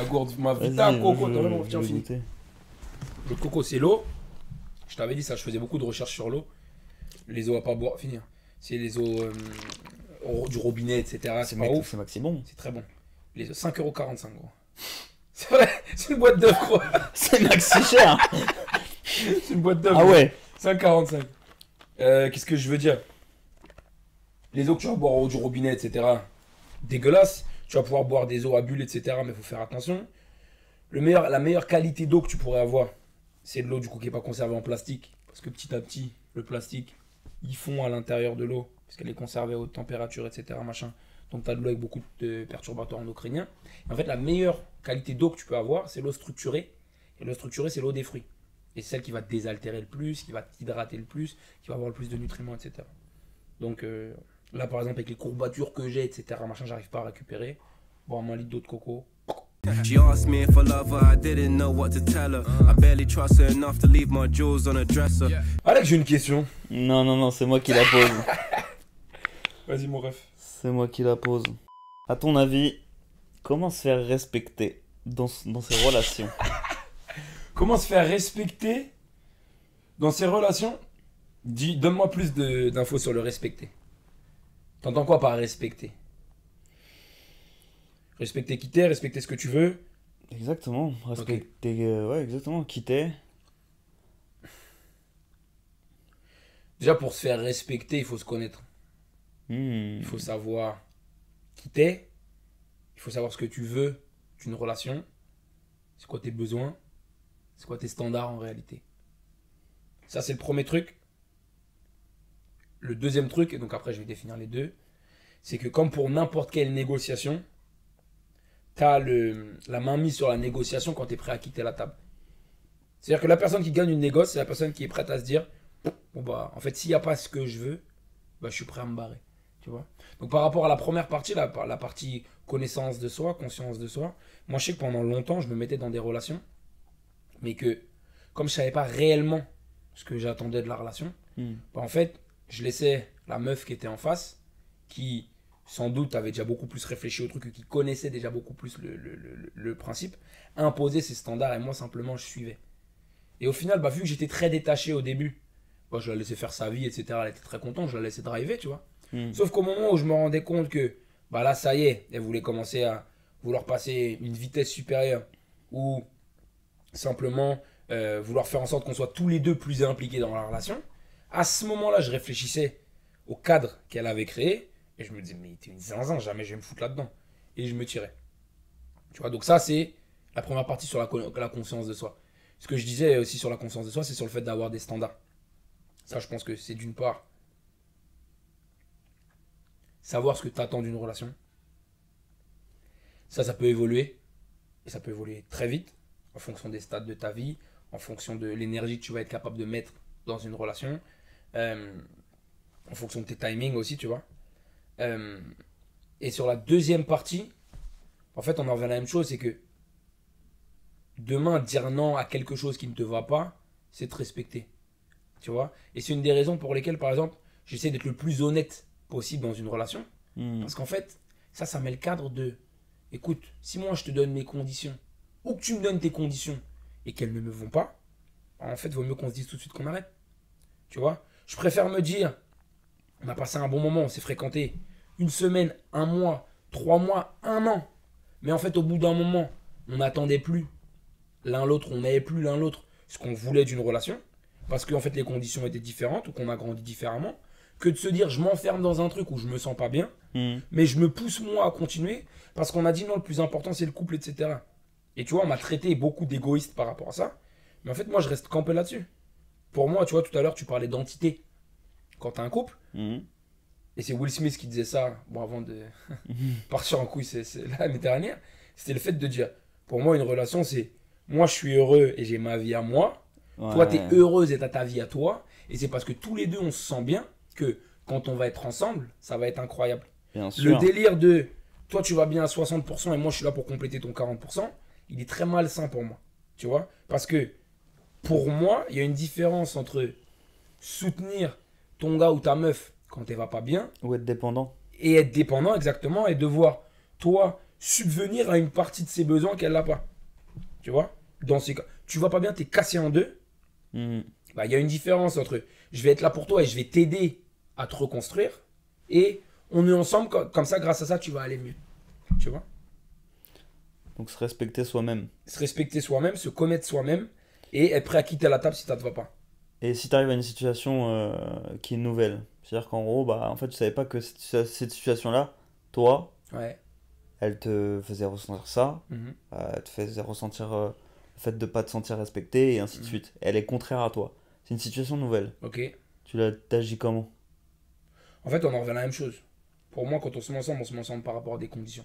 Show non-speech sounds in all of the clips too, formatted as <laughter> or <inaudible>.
Ma gourde, ma vita coco, t'as tiens, fini. Le coco, c'est l'eau. Je t'avais dit ça, je faisais beaucoup de recherches sur l'eau. Les eaux à pas boire, finir. C'est les eaux euh, du robinet, etc. C'est pas mec, ouf. C'est maxi bon. C'est très bon. Les 5,45€ gros. <laughs> C'est vrai, c'est une boîte d'œufs gros. <laughs> C'est maxi cher. <laughs> C'est une boîte d'œufs. ah ouais. 5,45. Euh, Qu'est-ce que je veux dire? Les eaux que tu vas boire au du robinet, etc. Dégueulasse. Tu vas pouvoir boire des eaux à bulles, etc. Mais il faut faire attention. La meilleure qualité d'eau que tu pourrais avoir, c'est de l'eau du coup qui n'est pas conservée en plastique. Parce que petit à petit, le plastique, il fond à l'intérieur de l'eau. Parce qu'elle est conservée à haute température, etc. Machin. Donc tu as de l'eau avec beaucoup de perturbateurs endocriniens. Et en fait, la meilleure qualité d'eau que tu peux avoir, c'est l'eau structurée. Et l'eau structurée, c'est l'eau des fruits. Et c'est celle qui va te désaltérer le plus, qui va t'hydrater le plus, qui va avoir le plus de nutriments, etc. Donc euh, là, par exemple, avec les courbatures que j'ai, etc., machin, j'arrive pas à récupérer. Boire un litre d'eau de coco. She asked me if I love her, I didn't know what to tell her. I barely trust her enough to leave my jewels on a dresser. Alex, j'ai une question. Non, non, non, c'est moi qui la pose. <laughs> Vas-y, mon ref. C'est moi qui la pose. À ton avis, comment se faire respecter dans, dans ses relations? <laughs> Comment se faire respecter dans ses relations? Dis, donne-moi plus de- d'infos sur le respecter. T'entends quoi par respecter? Respecter qui t'es, respecter ce que tu veux. Exactement. Respecter. euh, ouais, exactement. Quitter. Déjà, pour se faire respecter, il faut se connaître. Hmm. Il faut savoir qui t'es. Il faut savoir ce que tu veux d'une relation. C'est quoi tes besoins. C'est quoi tes standards en réalité. Ça, c'est le premier truc. Le deuxième truc, et donc après, je vais définir les deux. C'est que comme pour n'importe quelle négociation, tu as le, la main mise sur la négociation quand tu es prêt à quitter la table. C'est-à-dire que la personne qui gagne une négoce, c'est la personne qui est prête à se dire Bon, bah, en fait, s'il n'y a pas ce que je veux, bah, je suis prêt à me barrer. Tu vois Donc par rapport à la première partie, la, la partie connaissance de soi, conscience de soi, moi je sais que pendant longtemps je me mettais dans des relations, mais que comme je savais pas réellement ce que j'attendais de la relation, Hmm. bah, en fait je laissais la meuf qui était en face, qui sans doute avait déjà beaucoup plus réfléchi au truc, et qui connaissait déjà beaucoup plus le, le- le- le principe, imposer ses standards et moi simplement je suivais. Et au final, bah, vu que j'étais très détaché au début, bah, je la laissais faire sa vie, etc. Elle était très contente, je la laissais driver, tu vois. Hmm. Sauf qu'au moment où je me rendais compte que, bah là, ça y est, elle voulait commencer à vouloir passer une vitesse supérieure ou simplement euh, vouloir faire en sorte qu'on soit tous les deux plus impliqués dans la relation, à ce moment-là, je réfléchissais au cadre qu'elle avait créé et je me disais, mais t'es une zinzin, jamais je vais me foutre là-dedans. Et je me tirais. Tu vois, donc ça, c'est la première partie sur la, la conscience de soi. Ce que je disais aussi sur la conscience de soi, c'est sur le fait d'avoir des standards. Ça, je pense que c'est d'une part savoir ce que tu attends d'une relation. Ça, ça peut évoluer. Et ça peut évoluer très vite, en fonction des stades de ta vie, en fonction de l'énergie que tu vas être capable de mettre dans une relation, euh, en fonction de tes timings aussi, tu vois. Euh, et sur la deuxième partie, en fait, on en revient à la même chose, c'est que demain, dire non à quelque chose qui ne te va pas, c'est te respecter. Tu vois Et c'est une des raisons pour lesquelles, par exemple, j'essaie d'être le plus honnête possible dans une relation. Hmm. Parce qu'en fait, ça, ça met le cadre de écoute, si moi je te donne mes conditions, ou que tu me donnes tes conditions et qu'elles ne me vont pas, en fait, vaut mieux qu'on se dise tout de suite qu'on arrête. Tu vois Je préfère me dire on a passé un bon moment, on s'est fréquenté une semaine, un mois, trois mois, un an. Mais en fait, au bout d'un moment, on n'attendait plus l'un l'autre, on n'avait plus l'un l'autre ce qu'on voulait d'une relation, parce qu'en fait les conditions étaient différentes ou qu'on a grandi différemment, que de se dire je m'enferme dans un truc où je me sens pas bien, Hmm. mais je me pousse moi à continuer parce qu'on a dit non, le plus important c'est le couple, etc. Et tu vois, on m'a traité beaucoup d'égoïste par rapport à ça, mais en fait, moi je reste campé là-dessus. Pour moi, tu vois, tout à l'heure tu parlais d'entité. Quand t'as un couple, Hmm. et c'est Will Smith qui disait ça, bon, avant de <laughs> <laughs> partir en couille c'est, l'année dernière, c'était le fait de dire pour moi, une relation c'est moi je suis heureux et j'ai ma vie à moi, toi Ouais. t'es heureuse et t'as ta vie à toi, et c'est parce que tous les deux on se sent bien que quand on va être ensemble, ça va être incroyable. Bien Le sûr. délire de toi tu vas bien à 60% et moi je suis là pour compléter ton 40%, il est très malsain pour moi. Tu vois? Parce que pour moi, il y a une différence entre soutenir ton gars ou ta meuf quand elle va pas bien Ou être dépendant. et être dépendant exactement et devoir toi subvenir à une partie de ses besoins qu'elle n'a pas. Tu vois? Dans ces cas, tu vois pas bien, t'es cassé en deux. Mhm. Bah, il y a une différence entre je vais être là pour toi et je vais t'aider à te reconstruire et on est ensemble co- comme ça grâce à ça tu vas aller mieux. Tu vois? Donc se respecter soi-même. Se respecter soi-même, se connaître soi-même et être prêt à quitter la table si ça te va pas. Et si tu arrives à une situation euh, qui est nouvelle, c'est-à-dire qu'en gros, bah, en fait, tu savais pas que cette, cette situation-là, toi, Ouais. elle te faisait ressentir ça, Mhm. euh, elle te faisait ressentir euh, le fait de pas te sentir respecté, et ainsi de Mhm. suite. Elle est contraire à toi. C'est une situation nouvelle. Ok. Tu l'as- t'agis comment? En fait, on en revient à la même chose. Pour moi, quand on se met ensemble, on se met ensemble par rapport à des conditions.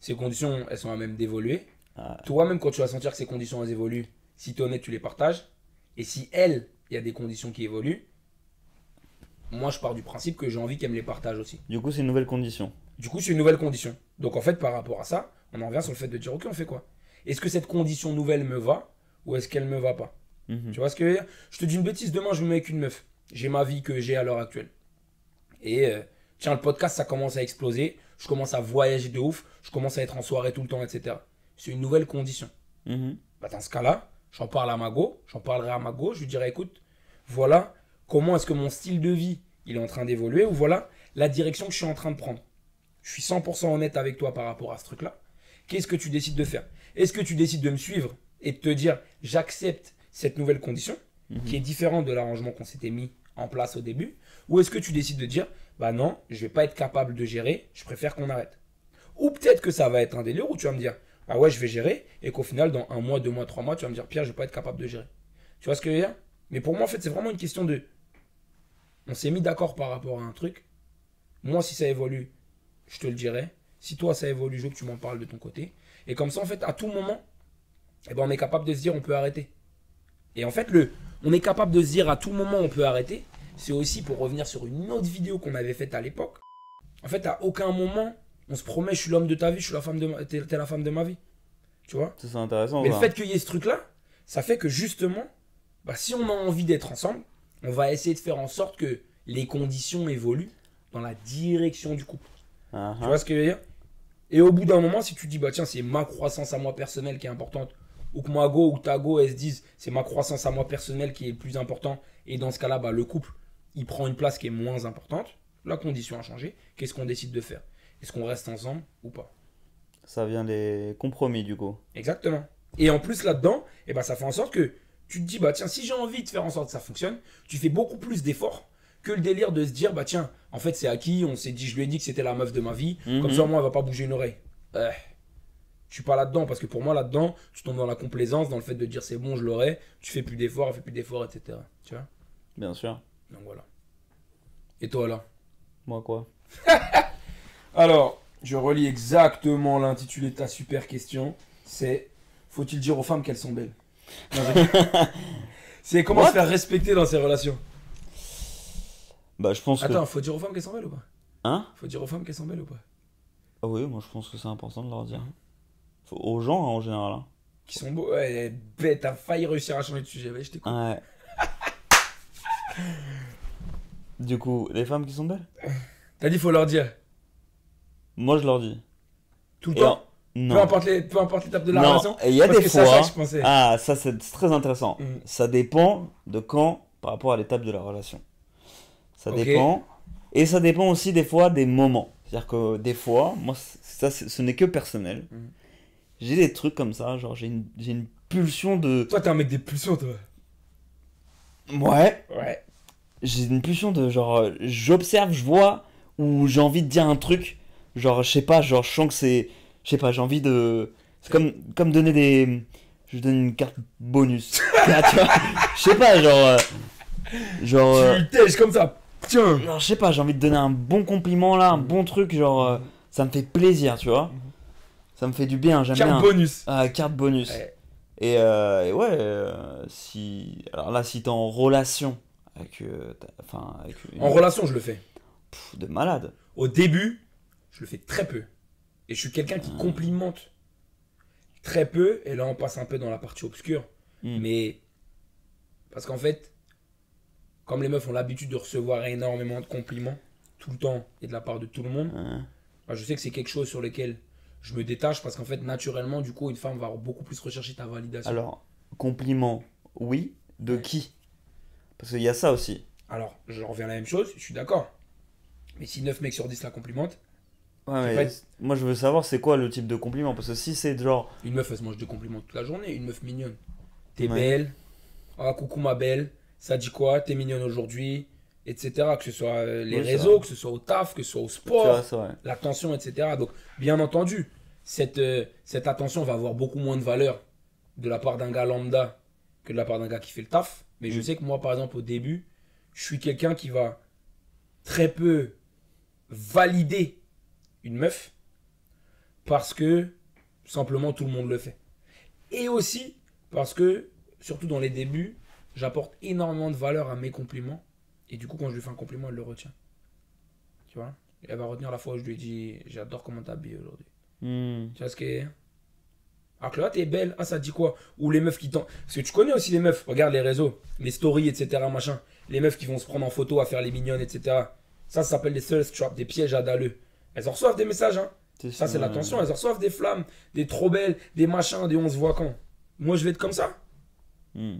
Ces conditions, elles sont à même d'évoluer. Ah, Toi-même, quand tu vas sentir que ces conditions elles évoluent, si tu es honnête, tu les partages. Et si elle, il y a des conditions qui évoluent, moi, je pars du principe que j'ai envie qu'elle me les partage aussi. Du coup, c'est une nouvelle condition. Du coup, c'est une nouvelle condition. Donc, en fait, par rapport à ça, on en revient sur le fait de dire, ok, on fait quoi? Est-ce que cette condition nouvelle me va ou est-ce qu'elle me va pas? Mhm. Tu vois ce que je veux dire? Je te dis une bêtise, demain, je me mets avec une meuf. J'ai ma vie que j'ai à l'heure actuelle. Et euh, tiens, le podcast, ça commence à exploser. Je commence à voyager de ouf. Je commence à être en soirée tout le temps, etc. C'est une nouvelle condition. Mhm. Bah, dans ce cas-là, j'en parle à Mago, j'en parlerai à Mago, je lui dirai écoute, voilà comment est-ce que mon style de vie il est en train d'évoluer, ou voilà la direction que je suis en train de prendre. Je suis 100% honnête avec toi par rapport à ce truc-là. Qu'est-ce que tu décides de faire? Est-ce que tu décides de me suivre et de te dire j'accepte cette nouvelle condition, Mhm. qui est différente de l'arrangement qu'on s'était mis en place au début, ou est-ce que tu décides de dire bah non, je vais pas être capable de gérer, je préfère qu'on arrête? Ou peut-être que ça va être un délire où tu vas me dire ah ouais, je vais gérer, et qu'au final, dans un mois, deux mois, trois mois, tu vas me dire, Pierre, je vais pas être capable de gérer. Tu vois ce que je veux dire? Mais pour moi, en fait, c'est vraiment une question de. On s'est mis d'accord par rapport à un truc. Moi, si ça évolue, je te le dirai. Si toi, ça évolue, je veux que tu m'en parles de ton côté. Et comme ça, en fait, à tout moment, eh ben, on est capable de se dire, on peut arrêter. Et en fait, le, on est capable de se dire, à tout moment, on peut arrêter. C'est aussi pour revenir sur une autre vidéo qu'on avait faite à l'époque. En fait, à aucun moment, on se promet, je suis l'homme de ta vie, je suis la femme de ma... t'es t'es la femme de ma vie. Tu vois? C'est intéressant. mais le fait qu'il y ait ce truc-là, ça fait que justement, bah, si on a envie d'être ensemble, on va essayer de faire en sorte que les conditions évoluent dans la direction du couple. Tu vois ce que je veux dire? Et au bout d'un moment, si tu dis, bah tiens, c'est ma croissance à moi personnelle qui est importante, ou que ma go ou ta go, elles se disent, c'est ma croissance à moi personnelle qui est le plus important, et dans ce cas-là, bah, le couple, il prend une place qui est moins importante, la condition a changé, qu'est-ce qu'on décide de faire? Est-ce qu'on reste ensemble ou pas Ça vient des compromis, du coup. Exactement. Et en plus là-dedans, eh ben, ça fait en sorte que tu te dis, bah tiens, si j'ai envie de faire en sorte que ça fonctionne, tu fais beaucoup plus d'efforts que le délire de se dire, bah tiens, en fait c'est acquis, on s'est dit, je lui ai dit que c'était la meuf de ma vie, Mhm. comme ça moi elle va pas bouger une oreille. Euh, je suis pas là-dedans, parce que pour moi là-dedans, tu tombes dans la complaisance, dans le fait de dire c'est bon, je l'aurai, tu fais plus d'efforts, elle fait plus d'efforts, etc. Tu vois? Bien sûr. Donc voilà. Et toi là? Moi, quoi? <laughs> Alors, je relis exactement l'intitulé de ta super question. C'est Faut-il dire aux femmes qu'elles sont belles? <laughs> C'est comment What? se faire respecter dans ces relations? Bah, je pense que. Attends, faut dire aux femmes qu'elles sont belles ou pas? Hein? Faut dire aux femmes qu'elles sont belles ou pas? Ah oui, moi, je pense que c'est important de leur dire. Faut- Aux gens, hein, en général. hein. Qui sont beaux Ouais, bête, t'as failli réussir à changer de sujet. Ouais, je t'écoute. Ouais. du coup, les femmes qui sont belles? T'as dit faut leur dire. Moi, je leur dis. Tout le Et temps en- Non. peu, importe les- peu importe l'étape de la Non, relation et il y a des fois. ça pensais. Ah, ça c'est très intéressant. Mhm. Ça dépend de quand par rapport à l'étape de la relation. Ça dépend. Et ça dépend aussi des fois des moments. C'est-à-dire que des fois, moi, ça, ce n'est que personnel. Mhm. J'ai des trucs comme ça, genre j'ai une, une pulsion de. Toi, t'es un mec des pulsions, toi. Ouais. Ouais. J'ai une pulsion de genre, euh, j'observe, je vois, ou j'ai envie de dire un truc. Genre, je sais pas, genre, je sens que c'est. Je sais pas, j'ai envie de. C'est comme, comme donner des. Je donne une carte bonus. <laughs> Tu vois Je sais pas, genre. euh, Genre. euh, Tu comme ça. Tiens. genre, je sais pas, j'ai envie de donner un bon compliment là, un Mhm. bon truc, genre. euh, ça me fait plaisir, tu vois. Mhm. Ça me fait du bien, j'aime bien. Carte bonus. Ah, carte bonus. Ouais. Et, euh, et ouais, euh, si. Alors là, si t'es en relation avec. euh, ta- Enfin, avec une- En relation, je le fais. Pff, de malade. Au début, je le fais très peu. Et je suis quelqu'un qui complimente très peu. Et là, on passe un peu dans la partie obscure. Mm. Mais. Parce qu'en fait, comme les meufs ont l'habitude de recevoir énormément de compliments tout le temps et de la part de tout le monde, Hein. bah, je sais que c'est quelque chose sur lequel je me détache parce qu'en fait, naturellement, du coup, une femme va beaucoup plus rechercher ta validation. Alors, compliment, oui. De qui? Parce qu'il y a ça aussi. Alors, je reviens à la même chose, je suis d'accord. Mais si 9 mecs sur 10 la complimentent, Ouais, mais moi je veux savoir c'est quoi le type de compliment? Parce que si c'est genre. une meuf, elle se mange de compliments toute la journée, une meuf mignonne. T'es Ouais. belle, ah coucou ma belle, ça dit quoi, t'es mignonne aujourd'hui, etc. Que ce soit euh, les réseaux, vrai. que ce soit au taf, que ce soit au sport. l'attention, etc. Donc, bien entendu, cette, euh, cette attention va avoir beaucoup moins de valeur de la part d'un gars lambda que de la part d'un gars qui fait le taf. Mais je Mm. sais que moi, par exemple, au début, je suis quelqu'un qui va très peu valider une meuf parce que simplement tout le monde le fait. Et aussi parce que, surtout dans les débuts, j'apporte énormément de valeur à mes compliments. Et du coup, quand je lui fais un compliment, elle le retient. Tu vois? Et Elle va retenir la fois où je lui ai dit J'adore comment t'habilles aujourd'hui. Hmm. Tu vois ce que. Alors que là, t'es belle. Ah, ça dit quoi? Ou les meufs qui t'en. Parce que tu connais aussi les meufs. Regarde les réseaux, les stories, etc. Machin. Les meufs qui vont se prendre en photo à faire les mignonnes, etc. Ça, ça s'appelle des thirst traps, des pièges à dalleux. Elles en reçoivent des messages, hein. Ça, c'est l'attention. Elles en reçoivent des flammes, des trop belles, des machins, des on se voit quand. Moi, je vais être comme ça? Hmm.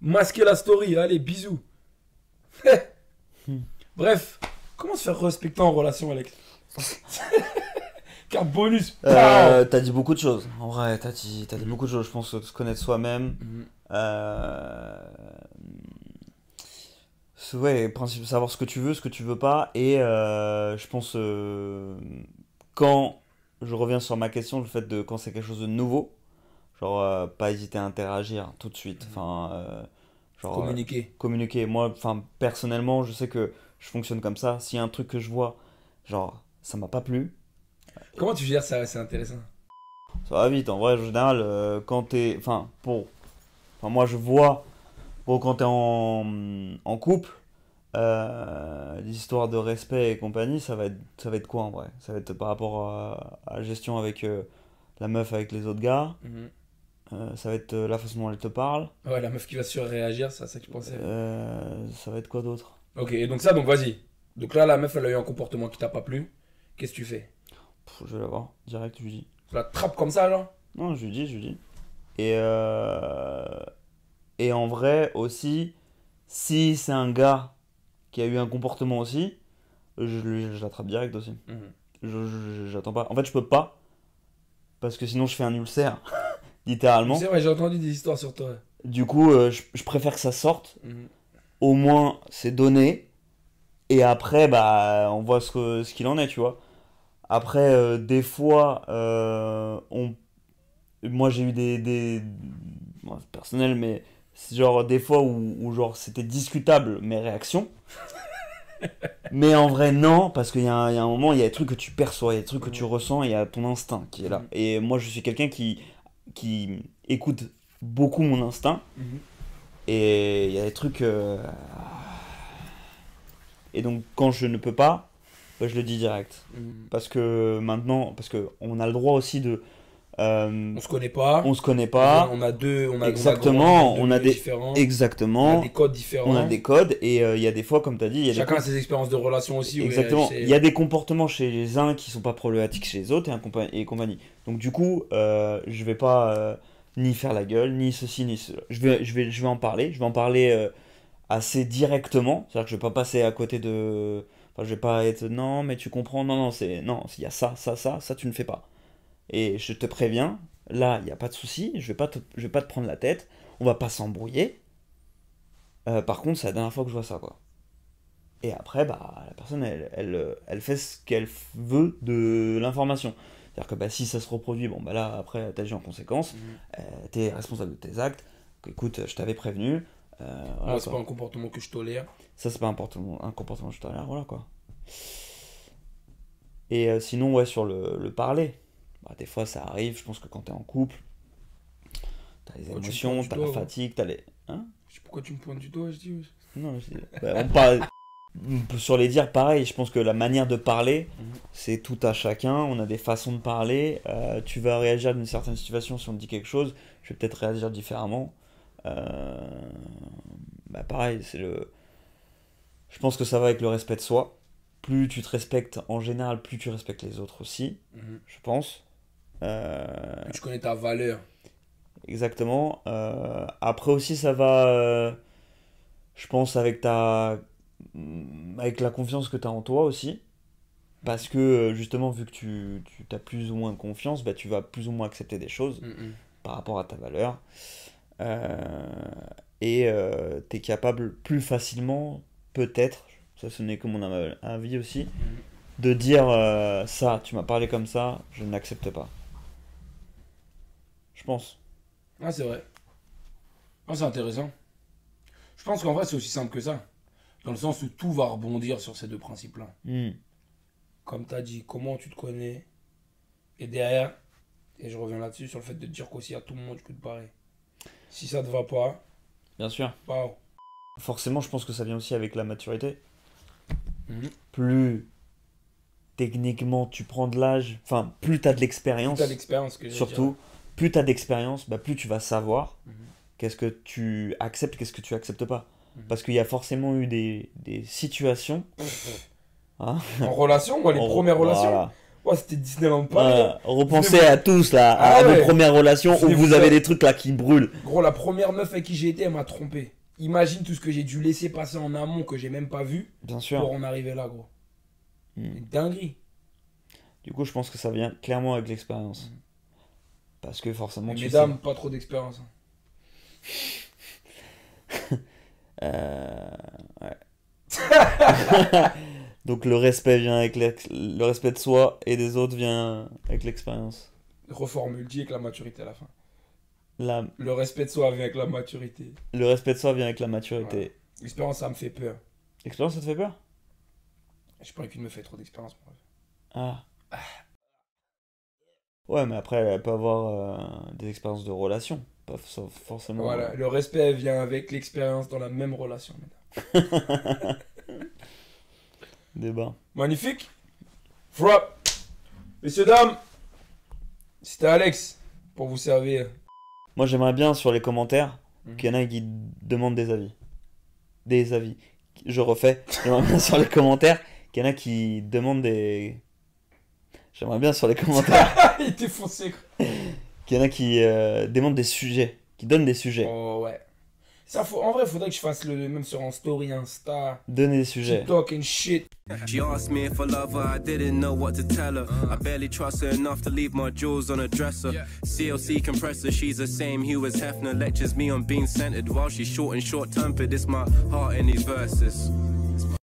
Masquer la story, allez, bisous. <laughs> Hmm. Bref, comment se faire respecter en relation, Alex? <laughs> Carte bonus. Euh, t'as dit beaucoup de choses. En vrai, t'as dit, t'as dit beaucoup de choses. Je pense se connaître soi-même. Mhm. Euh... Ouais, principe, savoir ce que tu veux, ce que tu veux pas. Et euh, je pense, euh, quand je reviens sur ma question, le fait de quand c'est quelque chose de nouveau, genre euh, pas hésiter à interagir tout de suite. Enfin, euh, genre Communiquer. communiquer. Moi, enfin, personnellement, je sais que je fonctionne comme ça. S'il y a un truc que je vois, genre, ça m'a pas plu, Comment tu gères ça C'est intéressant. Ça va vite, en vrai, en général, quand t'es. Enfin, pour. Enfin, moi, je vois. Bon, quand t'es en, en couple, euh, l'histoire de respect et compagnie, ça va, être, ça va être quoi en vrai? Ça va être par rapport à, à la gestion avec euh, la meuf, avec les autres gars. Mhm. euh, ça va être la façon dont elle te parle. Ouais, la meuf qui va surréagir, c'est à ça que tu pensais. ça va être quoi d'autre? Ok, et donc ça, donc vas-y. Donc là, la meuf, elle a eu un comportement qui t'a pas plu. Qu'est-ce que tu fais? Pff, Je vais la voir, direct, je lui dis. Tu la trappes comme ça, genre? Non, je lui dis, je lui dis. Et, et en vrai aussi, si c'est un gars qui a eu un comportement aussi, je, l'attrape direct aussi. Mhm. Je, j'attends pas. En fait, je peux pas. Parce que sinon, je fais un ulcère. <laughs> littéralement. C'est vrai, j'ai entendu des histoires sur toi. Du coup, euh, je, je préfère que ça sorte. Mhm. Au moins, c'est donné. Et après, bah, on voit ce, que- ce qu'il en est, tu vois. Après, euh, des fois, euh, on... moi j'ai eu des. des... bon, personnel, mais genre des fois où, où genre c'était discutable mes réactions. <laughs> mais en vrai, non, parce qu'il y, a un il y a un moment, il y a des trucs que tu perçois, il y a des trucs que tu ressens, et il y a ton instinct qui est là. Mhm. Et moi, je suis quelqu'un qui, qui écoute beaucoup mon instinct. Mhm. Et il y a des trucs. euh, Et donc, quand je ne peux pas, bah, je le dis direct. Mhm. Parce que maintenant, parce que on a le droit aussi de. Euh, On se connaît pas. on se connaît pas. On a deux. On a, Exactement, on a, on des- différents. On Exactement. a des codes différents. On a des codes et euh, il y a des fois, comme tu as dit, il y a Chacun des a ses expériences de relation aussi. Exactement. Il y a des comportements chez les uns qui sont pas problématiques chez les autres et, compa- et compagnie. Donc du coup, euh, je vais pas euh, ni faire la gueule, ni ceci, ni cela. Je vais, je vais, je vais en parler. Je vais en parler assez directement. C'est-à-dire que je vais pas passer à côté de... Enfin, je vais pas être... Non, mais tu comprends. Non, non, c'est... Non, il y a ça, ça, ça, ça, tu ne fais pas. Et je te préviens, là, il n'y a pas de souci. Je vais te, je vais pas te prendre la tête. On va pas s'embrouiller. Euh, par contre, c'est la dernière fois que je vois ça, quoi. Et après, bah, la personne, elle, elle, elle fait ce qu'elle veut de l'information. C'est-à-dire que bah, si ça se reproduit, bon, bah là, après, t'agis en conséquence. Mhm. Euh, t'es responsable de tes actes. Que, écoute, je t'avais prévenu. Euh, voilà, Moi, c'est pas un comportement que je tolère. Ça, c'est pas un comportement, un comportement juste à voilà, quoi. Et euh, sinon, ouais, sur le, le parler. Bah, des fois, ça arrive. Je pense que quand t'es en couple, les tu émotions, pointes du t'as la doigt, fatigue, t'as les... Hein? Je sais pourquoi tu me pointes du doigt, je dis. Non, je dis- bah, on parle <laughs> sur les dires, pareil. Je pense que la manière de parler, Mhm. c'est tout à chacun. On a des façons de parler. Euh, tu vas réagir d'une certaine situation si on te dit quelque chose. Je vais peut-être réagir différemment. Euh, bah, pareil, c'est le. Je pense que ça va avec le respect de soi. Plus tu te respectes en général, plus tu respectes les autres aussi, Mhm. je pense. Euh, Que tu connais ta valeur. Exactement. Euh, après aussi, ça va, euh, je pense, avec ta, avec la confiance que tu as en toi aussi. Parce que euh, justement, vu que tu, tu as plus ou moins confiance, bah, tu vas plus ou moins accepter des choses Mm, mm. par rapport à ta valeur. Euh, et tu es capable plus facilement, peut-être, ça ce n'est que mon av- avis aussi, de dire euh, ça, tu m'as parlé comme ça, je n'accepte pas. Je pense. Ah, c'est vrai. Ah, c'est intéressant. Je pense qu'en vrai, c'est aussi simple que ça. Dans le sens où tout va rebondir sur ces deux principes-là. Hmm. Comme tu as dit, comment tu te connais. Et derrière, et je reviens là-dessus, sur le fait de dire qu'aussi à tout moment, tu peux te barrer. Si ça te va pas, Bien sûr. waouh. Forcément, je pense que ça vient aussi avec la maturité. Mhm. Plus techniquement tu prends de l'âge, enfin, plus tu as de l'expérience, Tu as plus tu as d'expérience, bah, plus tu vas savoir Mhm. qu'est-ce que tu acceptes, qu'est-ce que tu acceptes pas. Mhm. Parce qu'il y a forcément eu des, des situations. <laughs> Hein En relation, moi, les en- premières relations, voilà. ouais, c'était Disneyland Paris. Repensez à tous là, à Ah vos ouais. premières relations où vous avez des trucs là qui brûlent. Gros, la première meuf avec qui j'ai été, elle m'a trompé. Imagine tout ce que j'ai dû laisser passer en amont que j'ai même pas vu Bien sûr. pour en arriver là, gros. Une dinguerie. Du coup, je pense que ça vient clairement avec l'expérience. Parce que forcément, Mais mesdames, pas trop d'expérience. hein. sais. <laughs> Euh, ouais. <laughs> Donc le respect vient avec le respect de soi et des autres vient avec l'expérience. Reformule, dis avec la maturité à la fin. La- Le respect de soi vient avec la maturité. le respect de soi vient avec la maturité. L'expérience, ça me fait peur. L'expérience, ça te fait peur? Pas envie qu'une me fait trop d'expérience. moi. Ah. Ouais, mais après, elle peut avoir euh, des expériences de relation. Pas for- forcément. Voilà, le respect vient avec l'expérience dans la même relation. <laughs> Débat. Magnifique. Frap. Messieurs, dames, c'était Alex pour vous servir. Moi, j'aimerais bien sur les commentaires Mhm. qu'il y en a qui demandent des avis. Des avis. Je refais. J'aimerais bien sur les commentaires qu'il y en a qui demandent des. J'aimerais bien sur les commentaires <laughs> Il était foncé. qu'il y en a qui euh, demandent des sujets. Qui donnent des sujets. Oh ouais. Ça, faut, en vrai, faudrait que je fasse le même sur un story, Insta, Donnez des sujets. TikTok and shit. She asked me if I love her, I didn't know what to tell her. I barely trust her enough to leave my jewels on a dresser. CLC compressor, she's the same hue as Hefner. Lectures me on being centered while she's short and short tempered. It's my heart in these verses.